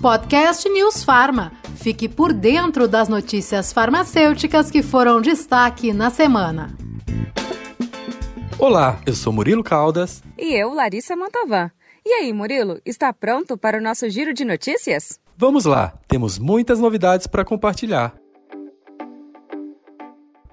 Podcast News Farma. Fique por dentro das notícias farmacêuticas que foram destaque na semana. Olá, eu sou Murilo Caldas. E eu, Larissa Mantovan. E aí, Murilo, está pronto para o nosso giro de notícias? Vamos lá, temos muitas novidades para compartilhar.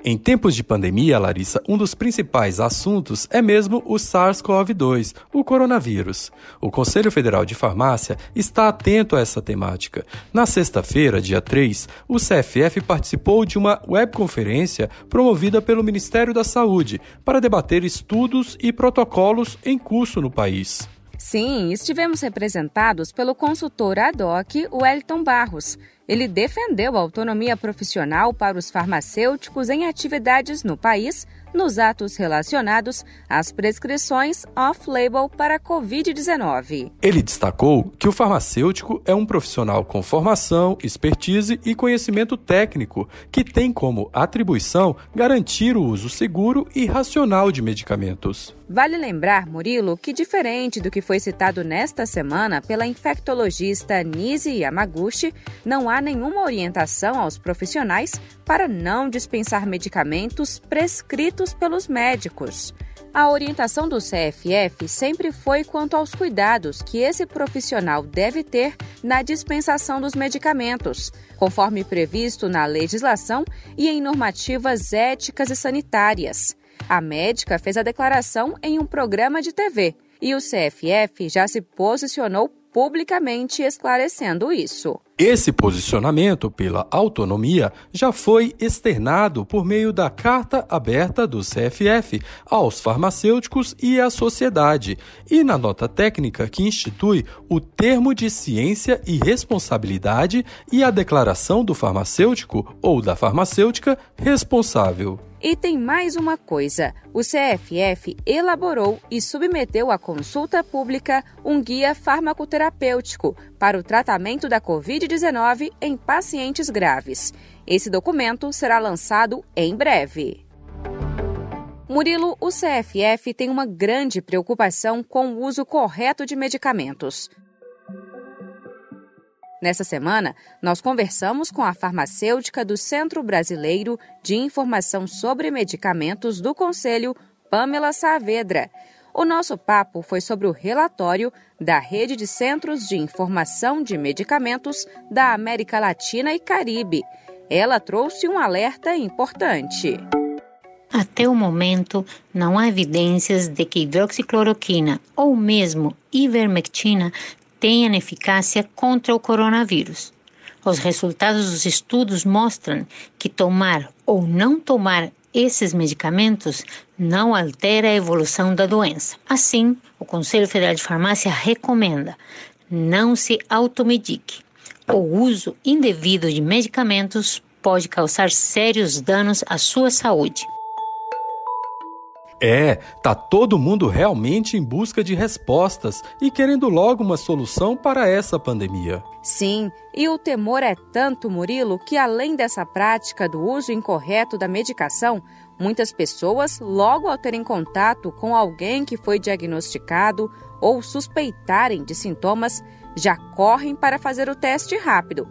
Em tempos de pandemia, Larissa, um dos principais assuntos é mesmo o SARS-CoV-2, o coronavírus. O Conselho Federal de Farmácia está atento a essa temática. Na sexta-feira, dia 3, o CFF participou de uma webconferência promovida pelo Ministério da Saúde para debater estudos e protocolos em curso no país. Sim, estivemos representados pelo consultor ad hoc Wellington Barros. Ele defendeu a autonomia profissional para os farmacêuticos em atividades no país, nos atos relacionados às prescrições off-label para a Covid-19. Ele destacou que o farmacêutico é um profissional com formação, expertise e conhecimento técnico, que tem como atribuição garantir o uso seguro e racional de medicamentos. Vale lembrar, Murilo, que diferente do que foi citado nesta semana pela infectologista Nise Yamaguchi, não há nenhuma orientação aos profissionais para não dispensar medicamentos prescritos pelos médicos. A orientação do CFF sempre foi quanto aos cuidados que esse profissional deve ter na dispensação dos medicamentos, conforme previsto na legislação e em normativas éticas e sanitárias. A médica fez a declaração em um programa de TV e o CFF já se posicionou publicamente esclarecendo isso. Esse posicionamento pela autonomia já foi externado por meio da carta aberta do CFF aos farmacêuticos e à sociedade, e na nota técnica que institui o termo de ciência e responsabilidade e a declaração do farmacêutico ou da farmacêutica responsável. E tem mais uma coisa: o CFF elaborou e submeteu à consulta pública um guia farmacoterapêutico para o tratamento da Covid-19 em pacientes graves. Esse documento será lançado em breve. Murilo, o CFF tem uma grande preocupação com o uso correto de medicamentos. Nessa semana, nós conversamos com a farmacêutica do Centro Brasileiro de Informação sobre Medicamentos do Conselho, Pamela Saavedra. O nosso papo foi sobre o relatório da Rede de Centros de Informação de Medicamentos da América Latina e Caribe. Ela trouxe um alerta importante. Até o momento, não há evidências de que hidroxicloroquina ou mesmo ivermectina tenham eficácia contra o coronavírus. Os resultados dos estudos mostram que tomar ou não tomar esses medicamentos não altera a evolução da doença. Assim, o Conselho Federal de Farmácia recomenda não se automedique. O uso indevido de medicamentos pode causar sérios danos à sua saúde. É, tá todo mundo realmente em busca de respostas e querendo logo uma solução para essa pandemia. Sim, e o temor é tanto, Murilo, que além dessa prática do uso incorreto da medicação, muitas pessoas, logo ao terem contato com alguém que foi diagnosticado ou suspeitarem de sintomas, já correm para fazer o teste rápido.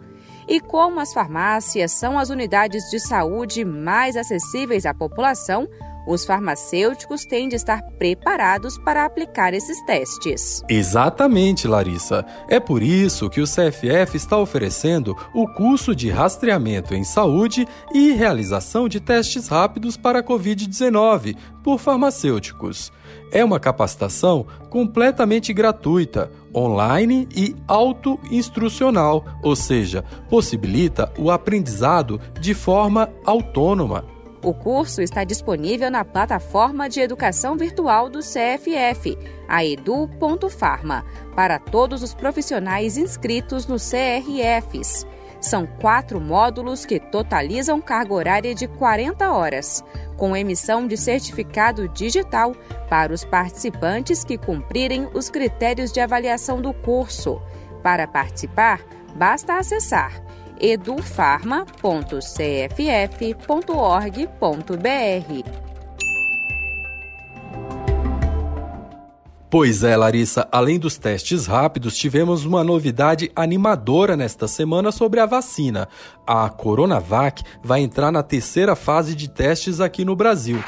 E como as farmácias são as unidades de saúde mais acessíveis à população, os farmacêuticos têm de estar preparados para aplicar esses testes. Exatamente, Larissa. É por isso que o CFF está oferecendo o curso de rastreamento em saúde e realização de testes rápidos para a Covid-19 por farmacêuticos. É uma capacitação completamente gratuita, online e auto-instrucional, ou seja, possibilita o aprendizado de forma autônoma. O curso está disponível na plataforma de educação virtual do CFF, a edu.farma, para todos os profissionais inscritos no CRFs. São quatro módulos que totalizam carga horária de 40 horas, com emissão de certificado digital para os participantes que cumprirem os critérios de avaliação do curso. Para participar, basta acessar edufarma.cff.org.br. Pois é, Larissa, além dos testes rápidos, tivemos uma novidade animadora nesta semana sobre a vacina. A Coronavac vai entrar na terceira fase de testes aqui no Brasil.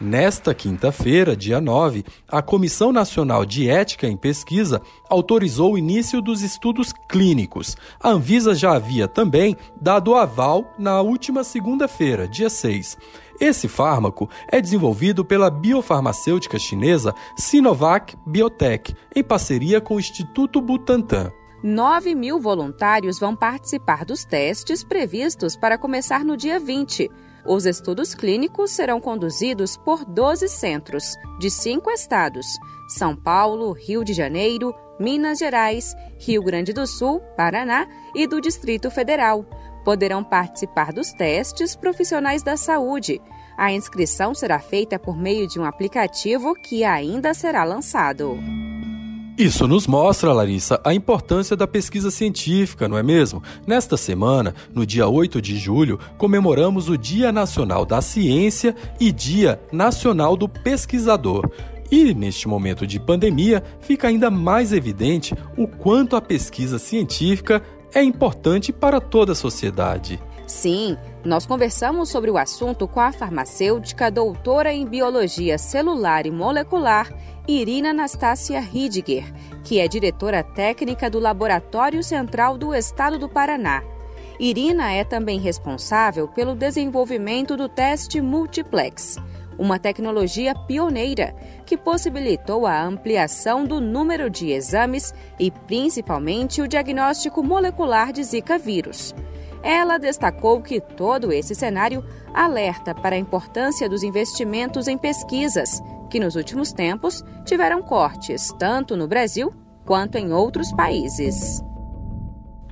Nesta quinta-feira, dia 9, a Comissão Nacional de Ética em Pesquisa autorizou o início dos estudos clínicos. A Anvisa já havia também dado aval na última segunda-feira, dia 6. Esse fármaco é desenvolvido pela biofarmacêutica chinesa Sinovac Biotech, em parceria com o Instituto Butantan. 9 mil voluntários vão participar dos testes previstos para começar no dia 20. Os estudos clínicos serão conduzidos por 12 centros, de cinco estados: São Paulo, Rio de Janeiro, Minas Gerais, Rio Grande do Sul, Paraná e do Distrito Federal. Poderão participar dos testes profissionais da saúde. A inscrição será feita por meio de um aplicativo que ainda será lançado. Isso nos mostra, Larissa, a importância da pesquisa científica, não é mesmo? Nesta semana, no dia 8 de julho, comemoramos o Dia Nacional da Ciência e Dia Nacional do Pesquisador. E neste momento de pandemia, fica ainda mais evidente o quanto a pesquisa científica é importante para toda a sociedade. Sim, nós conversamos sobre o assunto com a farmacêutica doutora em biologia celular e molecular Irina Anastácia Ridiger, que é diretora técnica do Laboratório Central do Estado do Paraná. Irina é também responsável pelo desenvolvimento do teste multiplex, uma tecnologia pioneira que possibilitou a ampliação do número de exames e principalmente o diagnóstico molecular de Zika vírus. Ela destacou que todo esse cenário alerta para a importância dos investimentos em pesquisas, que nos últimos tempos tiveram cortes tanto no Brasil quanto em outros países.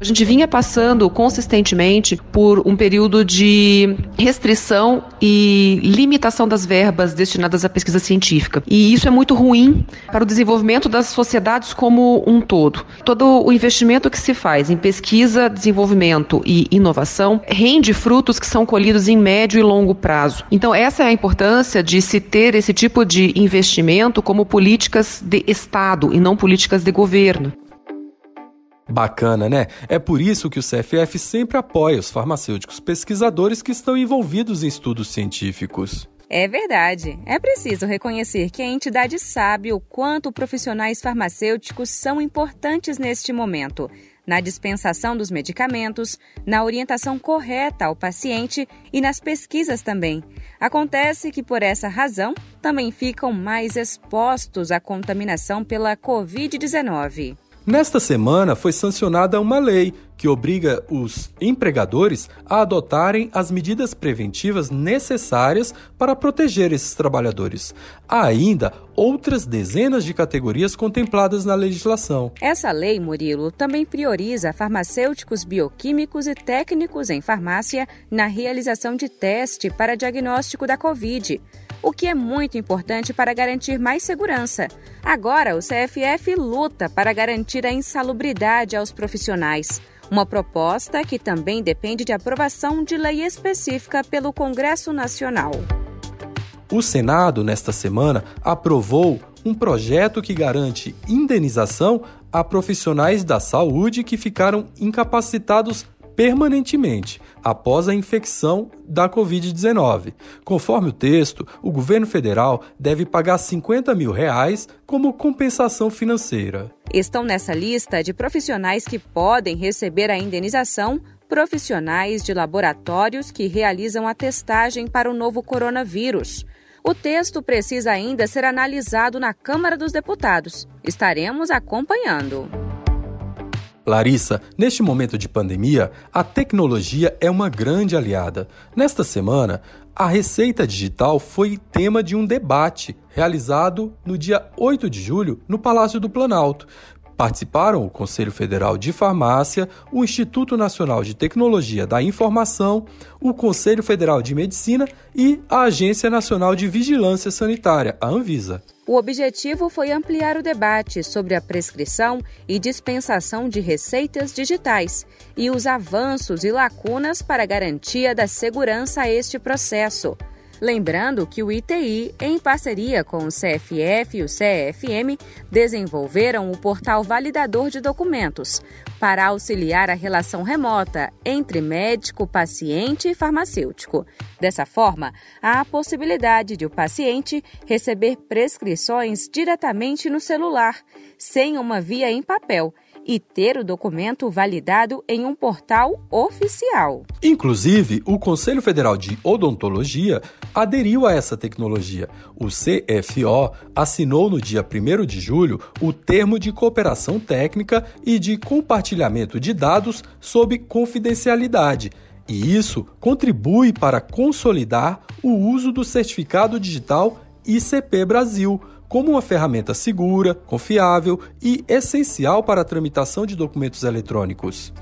A gente vinha passando consistentemente por um período de restrição e limitação das verbas destinadas à pesquisa científica. E isso é muito ruim para o desenvolvimento das sociedades como um todo. Todo o investimento que se faz em pesquisa, desenvolvimento e inovação rende frutos que são colhidos em médio e longo prazo. Então, essa é a importância de se ter esse tipo de investimento como políticas de Estado e não políticas de governo. Bacana, né? É por isso que o CFF sempre apoia os farmacêuticos pesquisadores que estão envolvidos em estudos científicos. É verdade. É preciso reconhecer que a entidade sabe o quanto profissionais farmacêuticos são importantes neste momento, na dispensação dos medicamentos, na orientação correta ao paciente e nas pesquisas também. Acontece que, por essa razão, também ficam mais expostos à contaminação pela Covid-19. Nesta semana foi sancionada uma lei que obriga os empregadores a adotarem as medidas preventivas necessárias para proteger esses trabalhadores. Há ainda outras dezenas de categorias contempladas na legislação. Essa lei, Murilo, também prioriza farmacêuticos bioquímicos e técnicos em farmácia na realização de teste para diagnóstico da Covid o que é muito importante para garantir mais segurança. Agora, o CFF luta para garantir a insalubridade aos profissionais. Uma proposta que também depende de aprovação de lei específica pelo Congresso Nacional. O Senado, nesta semana, aprovou um projeto que garante indenização a profissionais da saúde que ficaram incapacitados permanentemente após a infecção da Covid-19. Conforme o texto, o governo federal deve pagar 50 mil reais como compensação financeira. Estão nessa lista de profissionais que podem receber a indenização profissionais de laboratórios que realizam a testagem para o novo coronavírus. O texto precisa ainda ser analisado na Câmara dos Deputados. Estaremos acompanhando. Larissa, neste momento de pandemia, a tecnologia é uma grande aliada. Nesta semana, a receita digital foi tema de um debate realizado no dia 8 de julho no Palácio do Planalto. Participaram o Conselho Federal de Farmácia, o Instituto Nacional de Tecnologia da Informação, o Conselho Federal de Medicina e a Agência Nacional de Vigilância Sanitária, a Anvisa. O objetivo foi ampliar o debate sobre a prescrição e dispensação de receitas digitais e os avanços e lacunas para garantia da segurança a este processo. Lembrando que o ITI, em parceria com o CFF e o CFM, desenvolveram o portal Validador de Documentos para auxiliar a relação remota entre médico, paciente e farmacêutico. Dessa forma, há a possibilidade de o paciente receber prescrições diretamente no celular, sem uma via em papel e ter o documento validado em um portal oficial. Inclusive, o Conselho Federal de Odontologia aderiu a essa tecnologia. O CFO assinou no dia 1 de julho o termo de cooperação técnica e de compartilhamento de dados sob confidencialidade. E isso contribui para consolidar o uso do certificado digital ICP Brasil como uma ferramenta segura, confiável e essencial para a tramitação de documentos eletrônicos.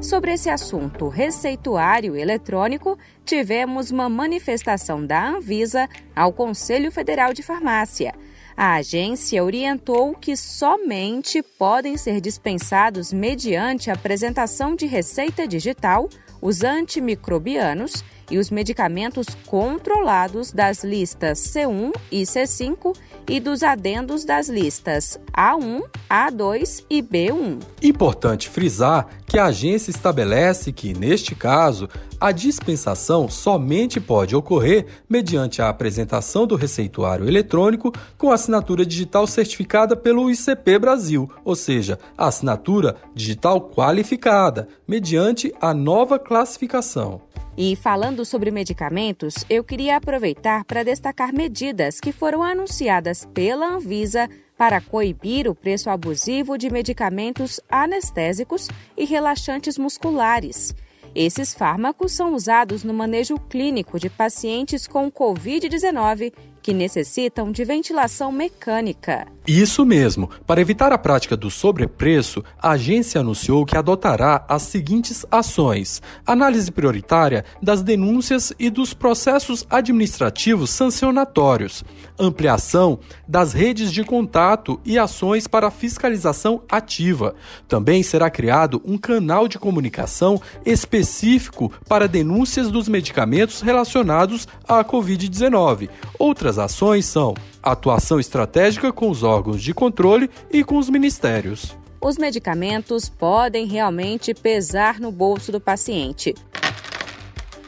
Sobre esse assunto receituário eletrônico, tivemos uma manifestação da Anvisa ao Conselho Federal de Farmácia. A agência orientou que somente podem ser dispensados mediante apresentação de receita digital os antimicrobianos e os medicamentos controlados das listas C1 e C5 e dos adendos das listas A1, A2 e B1. Importante frisar que a agência estabelece que, neste caso, a dispensação somente pode ocorrer mediante a apresentação do receituário eletrônico com assinatura digital certificada pelo ICP Brasil, ou seja, assinatura digital qualificada, mediante a nova classificação. E falando sobre medicamentos, eu queria aproveitar para destacar medidas que foram anunciadas pela Anvisa para coibir o preço abusivo de medicamentos anestésicos e relaxantes musculares. Esses fármacos são usados no manejo clínico de pacientes com Covid-19 que necessitam de ventilação mecânica. Isso mesmo. Para evitar a prática do sobrepreço, a agência anunciou que adotará as seguintes ações: análise prioritária das denúncias e dos processos administrativos sancionatórios, ampliação das redes de contato e ações para fiscalização ativa. Também será criado um canal de comunicação específico para denúncias dos medicamentos relacionados à Covid-19. Outras ações são atuação estratégica com os órgãos de controle e com os ministérios. Os medicamentos podem realmente pesar no bolso do paciente.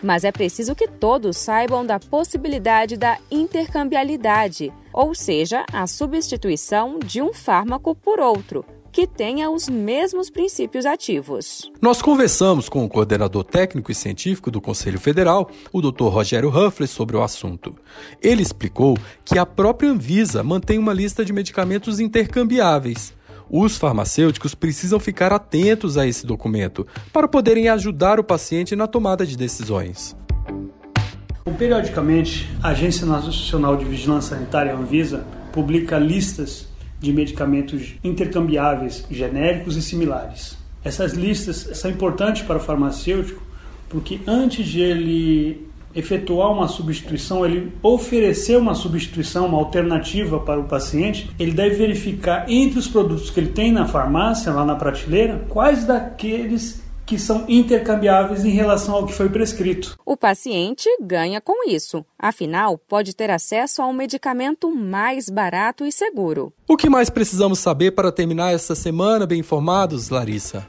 Mas é preciso que todos saibam da possibilidade da intercambialidade, ou seja, a substituição de um fármaco por outro, que tenha os mesmos princípios ativos. Nós conversamos com o coordenador técnico e científico do Conselho Federal, o Dr. Rogério Huffles, sobre o assunto. Ele explicou que a própria Anvisa mantém uma lista de medicamentos intercambiáveis. Os farmacêuticos precisam ficar atentos a esse documento para poderem ajudar o paciente na tomada de decisões. Periodicamente, a Agência Nacional de Vigilância Sanitária, Anvisa, publica listas de medicamentos intercambiáveis, genéricos e similares. Essas listas são importantes para o farmacêutico porque antes de ele efetuar uma substituição, ele oferecer uma substituição, uma alternativa para o paciente, ele deve verificar entre os produtos que ele tem na farmácia, lá na prateleira, quais daqueles que são intercambiáveis em relação ao que foi prescrito. O paciente ganha com isso, afinal, pode ter acesso a um medicamento mais barato e seguro. O que mais precisamos saber para terminar essa semana bem informados, Larissa?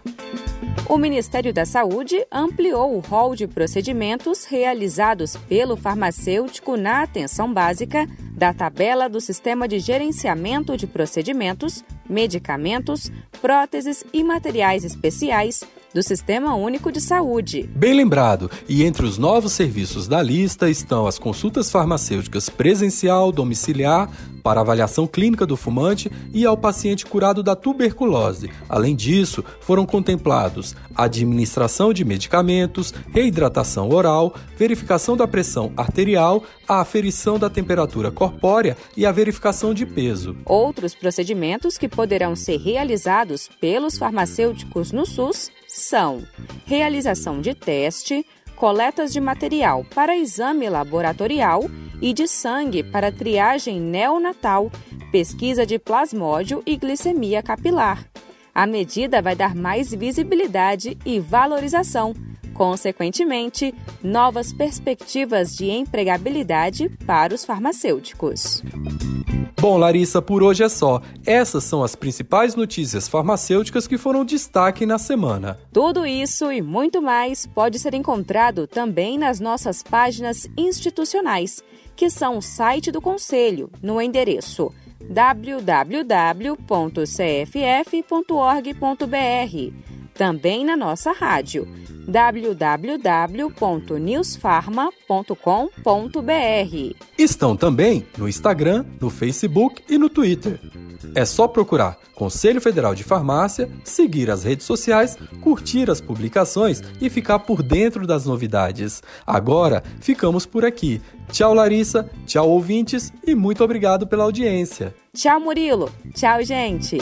O Ministério da Saúde ampliou o rol de procedimentos realizados pelo farmacêutico na atenção básica da tabela do Sistema de Gerenciamento de Procedimentos, Medicamentos, Próteses e Materiais Especiais do Sistema Único de Saúde. Bem lembrado, e entre os novos serviços da lista estão as consultas farmacêuticas presencial, domiciliar, para avaliação clínica do fumante e ao paciente curado da tuberculose. Além disso, foram contemplados administração de medicamentos, reidratação oral, verificação da pressão arterial, a aferição da temperatura corpórea e a verificação de peso. Outros procedimentos que poderão ser realizados pelos farmacêuticos no SUS são realização de teste, coletas de material para exame laboratorial e de sangue para triagem neonatal, pesquisa de plasmódio e glicemia capilar. A medida vai dar mais visibilidade e valorização consequentemente, novas perspectivas de empregabilidade para os farmacêuticos. Bom, Larissa, por hoje é só. Essas são as principais notícias farmacêuticas que foram destaque na semana. Tudo isso e muito mais pode ser encontrado também nas nossas páginas institucionais, que são o site do Conselho, no endereço www.cff.org.br. Também na nossa rádio www.newsfarma.com.br. Estão também no Instagram, no Facebook e no Twitter. É só procurar Conselho Federal de Farmácia, seguir as redes sociais, curtir as publicações e ficar por dentro das novidades. Agora, ficamos por aqui. Tchau, Larissa, tchau, ouvintes, e muito obrigado pela audiência. Tchau, Murilo. Tchau, gente.